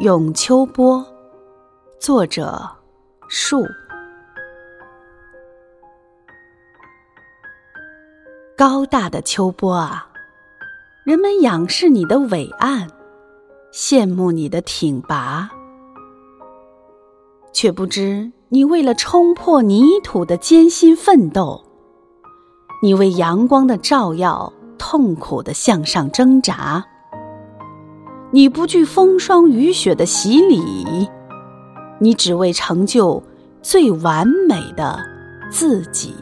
咏秋波，作者树。高大的秋波啊，人们仰视你的伟岸，羡慕你的挺拔，却不知你为了冲破泥土的艰辛奋斗，你为阳光的照耀痛苦的向上挣扎。你不惧风霜雨雪的洗礼，你只为成就最完美的自己。